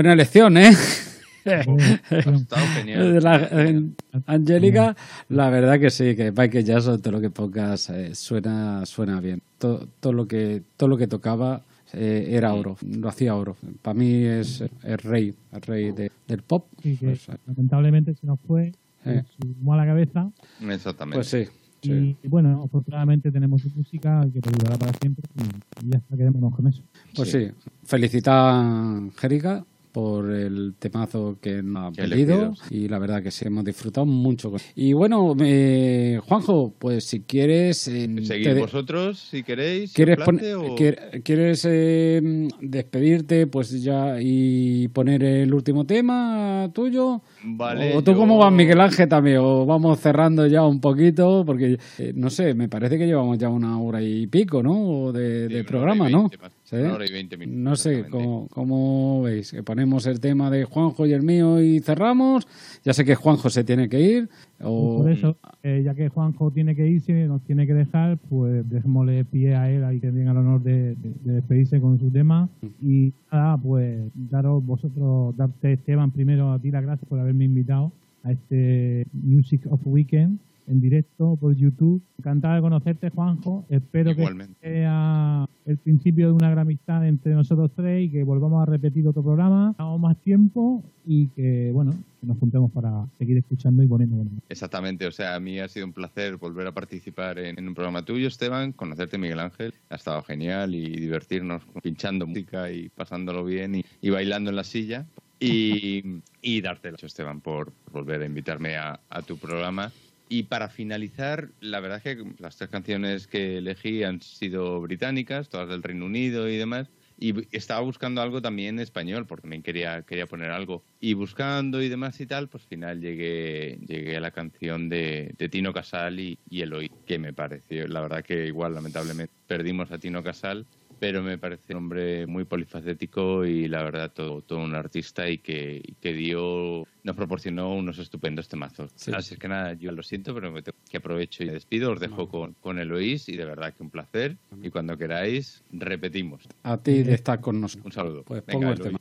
[SPEAKER 1] Buena elección, ¿eh?
[SPEAKER 3] Ha estado genial.
[SPEAKER 1] La- eh, Angélica, la verdad que sí, que Michael Jackson, todo lo que pongas eh, suena, suena bien. Todo, todo lo que, todo lo que tocaba eh, era oro, lo hacía oro. Para mí es el rey, el rey de- del pop.
[SPEAKER 2] Sí, que
[SPEAKER 1] Pues,
[SPEAKER 2] lamentablemente se nos fue
[SPEAKER 8] Eh.
[SPEAKER 2] en su mala cabeza.
[SPEAKER 3] Exactamente.
[SPEAKER 8] Pues sí. sí.
[SPEAKER 2] Y, bueno, afortunadamente tenemos su música que perdurará para siempre y, ya está, quedémonos con eso.
[SPEAKER 8] Pues sí, felicitar a Jerica por el temazo que nos ha pedido y la verdad que sí hemos disfrutado mucho. Y bueno, eh, Juanjo, pues si quieres... eh, te de-
[SPEAKER 3] vosotros si queréis.
[SPEAKER 8] ¿Quieres,
[SPEAKER 3] o-
[SPEAKER 8] quier- ¿quieres eh, despedirte pues ya y poner el último tema tuyo?
[SPEAKER 3] Vale,
[SPEAKER 8] ¿O tú
[SPEAKER 3] yo-
[SPEAKER 8] cómo vas, Miguel Ángel, también? ¿O vamos cerrando ya un poquito? Porque, eh, no sé, me parece que llevamos ya una hora y pico, ¿no? O de,
[SPEAKER 3] Sí,
[SPEAKER 8] de programa, ¿no?
[SPEAKER 3] más.
[SPEAKER 8] ¿Sí?
[SPEAKER 3] Una hora y veinte minutos,
[SPEAKER 8] No sé. ¿cómo, cómo veis? ¿Que ponemos el tema de Juanjo y el mío y cerramos? Ya sé que Juanjo se tiene que ir. O...
[SPEAKER 2] Por eso, eh, ya que Juanjo tiene que irse, nos tiene que dejar, pues dejémosle pie a él, ahí que tenga el honor de, de- de despedirse con su tema. Y nada, pues daros vosotros, darte Esteban primero a ti las gracias por haberme invitado a este Music of Weekend en directo por YouTube. Encantado de conocerte, Juanjo. Espero
[SPEAKER 3] Igualmente.
[SPEAKER 2] que sea el principio de una gran amistad entre nosotros tres y que volvamos a repetir otro programa, hagamos más tiempo y que, bueno, que nos juntemos para seguir escuchando y poniendo.
[SPEAKER 3] Exactamente, o sea, a mí ha sido un placer volver a participar en, en un programa tuyo, Esteban, conocerte, Miguel Ángel. Ha estado genial y divertirnos pinchando música y pasándolo bien y, y bailando en la silla. Y, y darte las gracias, Esteban, por volver a invitarme a, a tu programa. Y para finalizar, la verdad es que las tres canciones que elegí han sido británicas, todas del Reino Unido y demás. Y estaba buscando algo también español, porque también quería, quería poner algo. Y buscando y demás y tal, pues al final llegué, llegué a la canción de, de Tino Casal y, y Eloy, que me pareció, la verdad que igual lamentablemente perdimos a Tino Casal, pero me parece un hombre muy polifacético y la verdad todo, todo un artista y que, y que dio, nos proporcionó unos estupendos temazos.
[SPEAKER 8] Sí.
[SPEAKER 3] Así es que nada, yo lo siento, pero me tengo que aprovecho y me despido, os dejo con, con Eloís y de verdad que un placer y cuando queráis repetimos.
[SPEAKER 8] A ti de estar con nosotros.
[SPEAKER 3] Un saludo.
[SPEAKER 8] Pues
[SPEAKER 3] Venga,
[SPEAKER 8] pongo el
[SPEAKER 3] Eloy.
[SPEAKER 8] tema.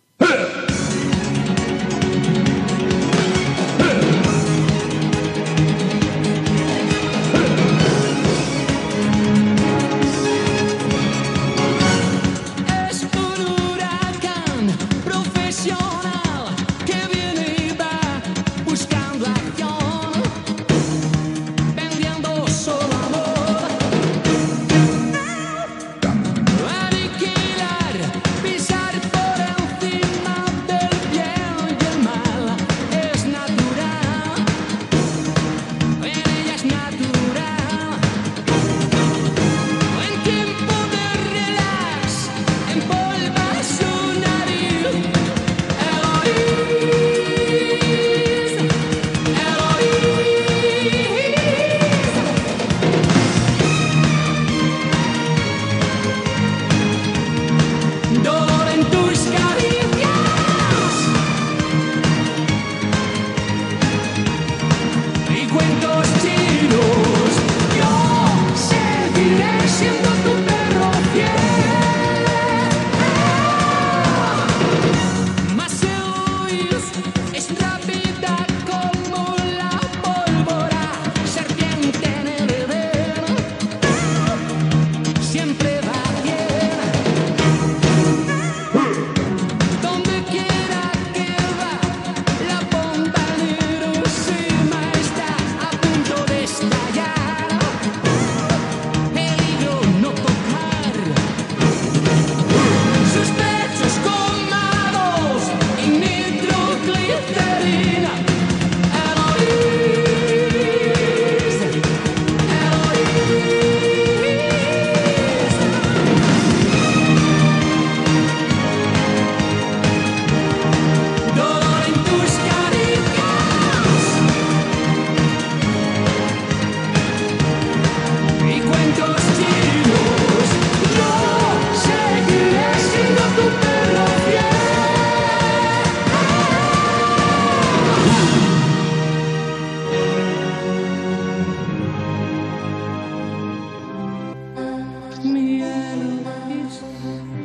[SPEAKER 9] Eloís,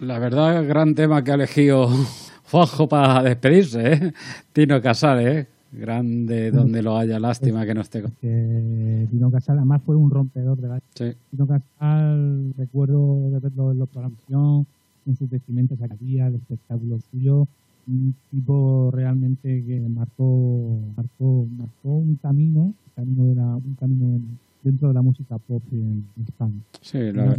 [SPEAKER 9] La
[SPEAKER 1] verdad, gran tema que ha elegido Juanjo para despedirse, ¿eh? Tino Casal, ¿eh? Grande donde lo haya, lástima que no esté. con-
[SPEAKER 2] que Tino Casal además fue un rompedor de la
[SPEAKER 1] Sí,
[SPEAKER 2] Tino Casal, recuerdo de verlo en la programación, con sus vestimentas aquí, el espectáculo suyo, un tipo realmente que marcó, marcó, marcó un camino, camino de la- un camino en- dentro de la música pop en, en España.
[SPEAKER 1] sí, la verdad.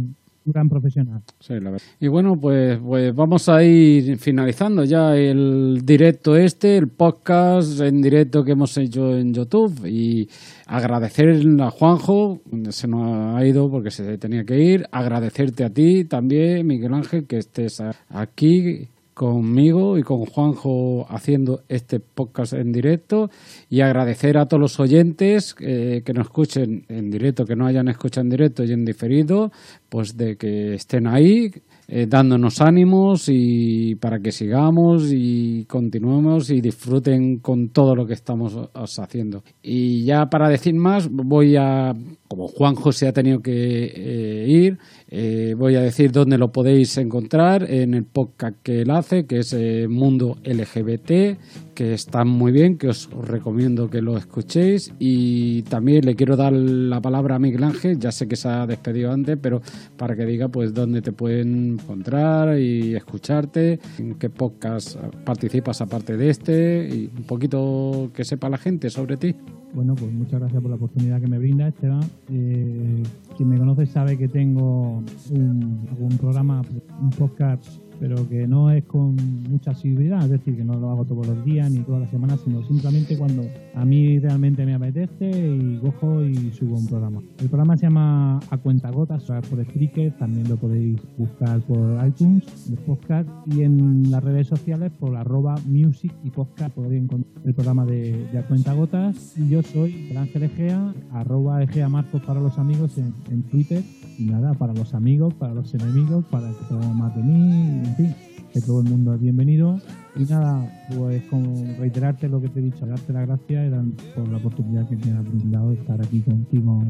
[SPEAKER 2] Gran- profesional.
[SPEAKER 1] Sí, la verdad. Y bueno, pues, pues vamos a ir finalizando ya el directo este, el podcast en directo que hemos hecho en YouTube y agradecer a Juanjo, se nos ha ido porque se tenía que ir, agradecerte a ti también, Miguel Ángel, que estés aquí conmigo y con Juanjo haciendo este podcast en directo y agradecer a todos los oyentes eh, que nos escuchen en directo, que no hayan escuchado en directo y en diferido, pues de que estén ahí eh, dándonos ánimos y para que sigamos y continuemos y disfruten con todo lo que estamos os haciendo. Y ya para decir más, voy a, como Juanjo se ha tenido que eh, ir, eh, voy a decir dónde lo podéis encontrar en el podcast que él hace, que es eh, Mundo LGBT, que está muy bien, que os recomiendo que lo escuchéis. Y también le quiero dar la palabra a Miguel Ángel, ya sé que se ha despedido antes, pero para que diga pues dónde te pueden encontrar y escucharte, en qué podcast participas aparte de este, y un poquito que sepa la gente sobre ti.
[SPEAKER 2] Bueno, pues muchas gracias por la oportunidad que me brinda, Esteban. Eh, quien me conoce sabe que tengo un, un programa, un podcast, pero que no es con mucha asiduidad, es decir, que no lo hago todos los días ni todas las semanas, sino simplemente cuando a mí realmente me apetece y cojo y subo un programa. El programa se llama A Cuentagotas, o sea, por Spreaker, también lo podéis buscar por iTunes, el podcast, y en las redes sociales por arroba music y podcast podéis encontrar el programa de, de A Cuentagotas. Y yo soy el Ángel Egea, arroba Egea Marcos para los amigos en Twitter. Nada, para los amigos, para los enemigos, para el que sepa más de mí, en fin, que todo el mundo es bienvenido. Y nada, pues como reiterarte lo que te he dicho, darte las gracias por la oportunidad que me has brindado de estar aquí contigo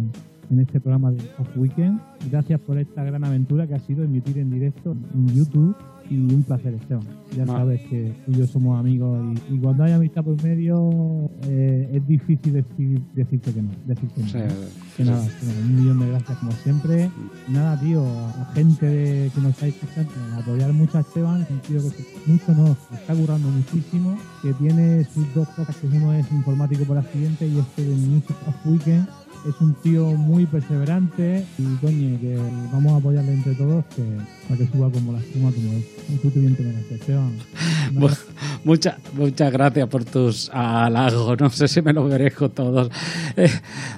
[SPEAKER 2] en este programa de Off Weekend. Gracias por esta gran aventura que ha sido emitir en directo en YouTube y un placer, Esteban. Ya sabes que tú y yo somos amigos y, y cuando hay amistad por medio difícil decir, decirte que no. Decirte no,
[SPEAKER 1] sí.
[SPEAKER 2] Que nada, un millón de gracias como siempre. Nada, tío, a, gente de- que nos está escuchando, apoyar mucho a Esteban, un tío que mucho no, se está currando muchísimo, que tiene sus dos cosas, que uno es informático por accidente y este de Music of Weekend. Es un tío muy perseverante y coño, que vamos a apoyarle entre todos que, para que suba como la espuma como él. Tú te mereces, Esteban.
[SPEAKER 1] Muchas gracias por tus halagos. No sé si me lo merezco todos. Eh,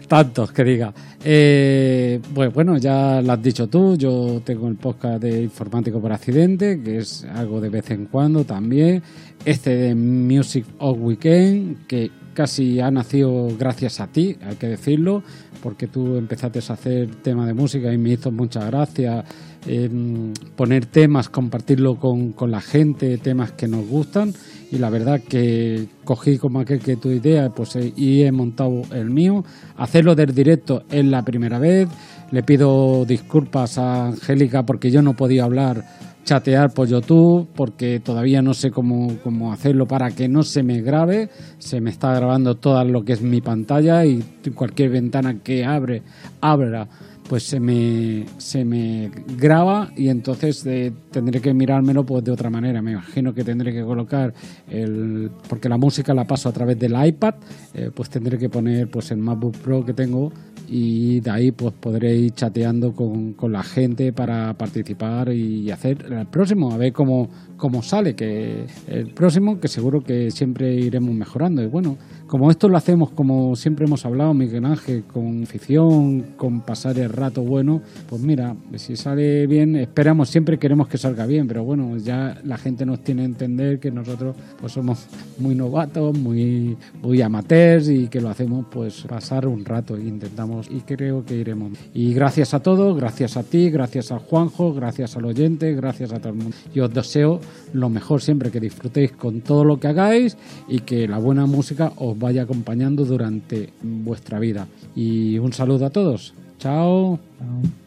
[SPEAKER 1] tantos que diga. Eh, pues bueno, ya lo has dicho tú. Yo tengo el podcast de Informático por Accidente, que es algo de vez en cuando también. Este de Music of Weekend, que casi ha nacido gracias a ti, hay que decirlo, porque tú empezaste a hacer tema de música y me hizo mucha gracia em, poner temas, compartirlo con, con la gente, temas que nos gustan. Y la verdad que cogí como aquel que tu idea pues, eh, y he montado el mío. Hacerlo del directo es la primera vez. Le pido disculpas a Angélica porque yo no podía hablar, chatear por YouTube, porque todavía no sé cómo, cómo hacerlo para que no se me grabe. Se me está grabando todo lo que es mi pantalla y cualquier ventana que abre, abra pues se me, se me graba y entonces eh, tendré que mirármelo pues de otra manera. Me imagino que tendré que colocar el porque la música la paso a través del iPad, eh, pues tendré que poner pues el MacBook Pro que tengo y de ahí pues podré ir chateando con, con la gente para participar y hacer el próximo, a ver cómo, cómo sale, que el próximo que seguro que siempre iremos mejorando. Y bueno, como esto lo hacemos como siempre hemos hablado, Miguel Ángel, con afición, con pasar el rato bueno, pues mira, si sale bien, esperamos, siempre queremos que salga bien, pero bueno, ya la gente nos tiene que entender que nosotros pues somos muy novatos, muy, muy amateurs y que lo hacemos pues pasar un rato e intentamos y creo que iremos. Y gracias a todos, gracias a ti, gracias a Juanjo, gracias al oyente, gracias a todo el mundo. Y os deseo lo mejor siempre, que disfrutéis con todo lo que hagáis y que la buena música os vaya acompañando durante vuestra vida. Y un saludo a todos. Chao.
[SPEAKER 2] Chao.